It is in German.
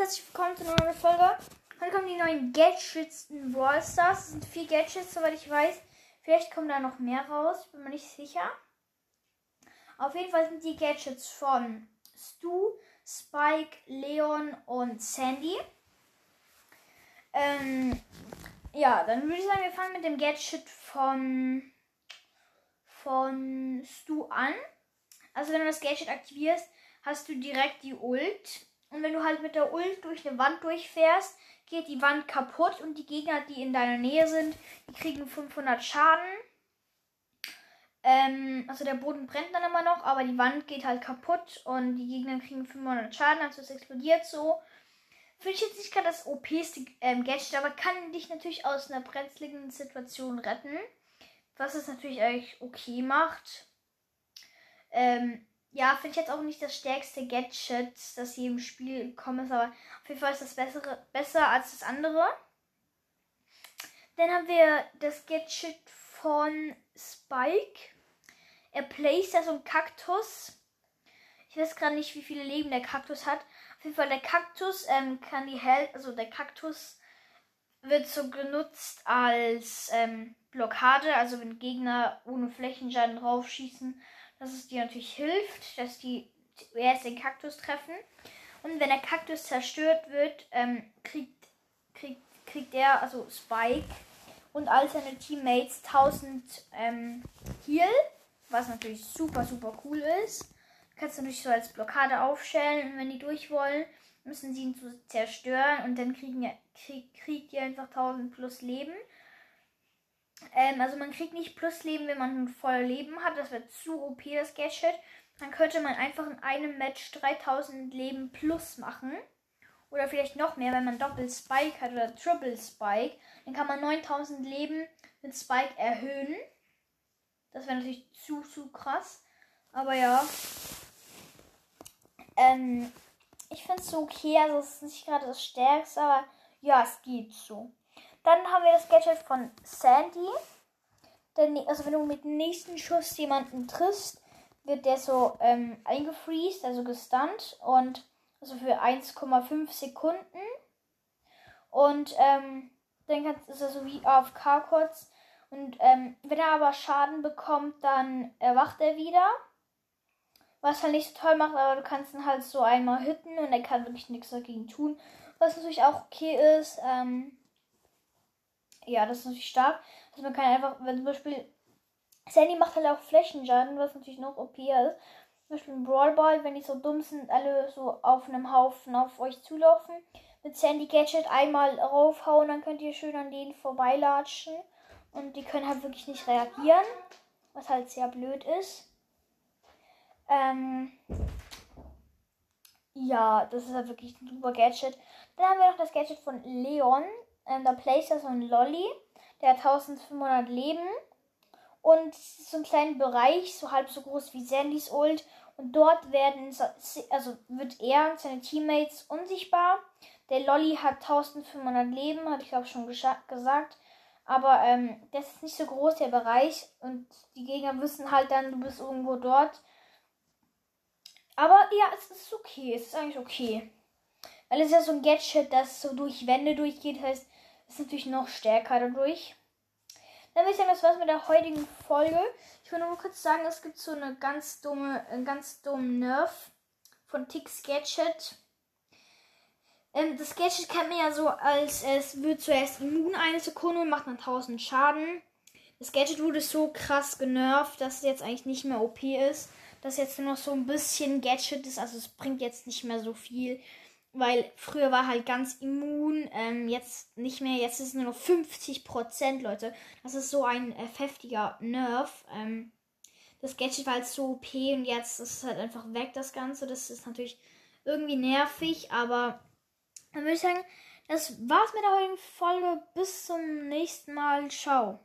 Herzlich willkommen zu einer neuen Folge. Heute kommen die neuen Gadgets in Brawl Stars. Es sind vier Gadgets, soweit ich weiß. Vielleicht kommen da noch mehr raus, bin mir nicht sicher. Auf jeden Fall sind die Gadgets von Stu, Spike, Leon und Sandy. Ähm, ja, dann würde ich sagen, wir fangen mit dem Gadget von, von Stu an. Also wenn du das Gadget aktivierst, hast du direkt die Ult. Und wenn du halt mit der Ult durch eine Wand durchfährst, geht die Wand kaputt und die Gegner, die in deiner Nähe sind, die kriegen 500 Schaden. Ähm, also der Boden brennt dann immer noch, aber die Wand geht halt kaputt und die Gegner kriegen 500 Schaden, also es explodiert so. Finde ich jetzt nicht gerade das OPste ähm, Gadget, aber kann dich natürlich aus einer brenzligen Situation retten. Was es natürlich eigentlich okay macht. Ähm, ja, finde ich jetzt auch nicht das stärkste Gadget, das hier im Spiel gekommen ist, aber auf jeden Fall ist das bessere, besser als das andere. Dann haben wir das Gadget von Spike. Er placed da so einen Kaktus. Ich weiß gerade nicht, wie viele Leben der Kaktus hat. Auf jeden Fall der Kaktus ähm, kann die Held, also der Kaktus wird so genutzt als ähm, Blockade, also wenn Gegner ohne Flächenschaden draufschießen, dass es dir natürlich hilft, dass die erst den Kaktus treffen. Und wenn der Kaktus zerstört wird, ähm, kriegt, kriegt, kriegt er, also Spike und all seine Teammates 1000 ähm, Heal, was natürlich super, super cool ist. Kannst du natürlich so als Blockade aufstellen und wenn die durch wollen, müssen sie ihn zerstören und dann kriegen, krieg, kriegt ihr einfach 1000 plus Leben. Ähm, also man kriegt nicht Plusleben, wenn man voll Leben hat. Das wird zu OP, das Gadget. Dann könnte man einfach in einem Match 3000 Leben plus machen. Oder vielleicht noch mehr, wenn man Doppel Spike hat oder Triple Spike. Dann kann man 9000 Leben mit Spike erhöhen. Das wäre natürlich zu, zu krass. Aber ja. Ähm, ich finde es so okay. Also es ist nicht gerade das Stärkste, aber ja, es geht so. Dann haben wir das Gadget von Sandy. Denn, also wenn du mit dem nächsten Schuss jemanden triffst, wird der so ähm, eingefriest, also gestunt. Und also für 1,5 Sekunden. Und ähm, dann kannst, ist er so wie AFK kurz. Und ähm, wenn er aber Schaden bekommt, dann erwacht er wieder. Was halt nicht so toll macht, aber du kannst ihn halt so einmal hitten und er kann wirklich nichts dagegen tun. Was natürlich auch okay ist. Ähm, ja, das ist natürlich stark. Also man kann einfach, wenn zum Beispiel Sandy macht halt auch Flächenschaden, was natürlich noch OP ist. Zum Beispiel ein Brawl Ball, wenn die so dumm sind, alle so auf einem Haufen auf euch zulaufen. Mit Sandy Gadget einmal raufhauen, dann könnt ihr schön an denen vorbeilatschen. Und die können halt wirklich nicht reagieren. Was halt sehr blöd ist. Ähm ja, das ist halt wirklich ein super Gadget. Dann haben wir noch das Gadget von Leon. Ähm, da placed er so ein Lolly. Der hat 1500 Leben. Und so einen kleinen Bereich, so halb so groß wie Sandys Ult. Und dort werden, also wird er und seine Teammates unsichtbar. Der Lolly hat 1500 Leben, habe ich glaube schon gesagt. Aber ähm, das ist nicht so groß, der Bereich. Und die Gegner wissen halt dann, du bist irgendwo dort. Aber ja, es ist okay. Es ist eigentlich okay. Weil es ist ja so ein Gadget, das so durch Wände durchgeht. Heißt, ist natürlich noch stärker dadurch. Dann würde ich sagen, das war's mit der heutigen Folge. Ich will nur kurz sagen, es gibt so eine ganz dumme, einen ganz dummen Nerf von Tix Gadget. Ähm, das Gadget kennt man ja so, als es wird zuerst immun eine Sekunde und macht dann 1000 Schaden. Das Gadget wurde so krass genervt, dass es jetzt eigentlich nicht mehr OP ist. Dass jetzt nur noch so ein bisschen Gadget ist, also es bringt jetzt nicht mehr so viel. Weil früher war halt ganz immun, ähm, jetzt nicht mehr, jetzt ist es nur noch 50%, Leute. Das ist so ein äh, heftiger Nerf. Ähm, das Gadget war halt so OP und jetzt ist es halt einfach weg, das Ganze. Das ist natürlich irgendwie nervig, aber dann würde ich sagen, das war's mit der heutigen Folge. Bis zum nächsten Mal. Ciao.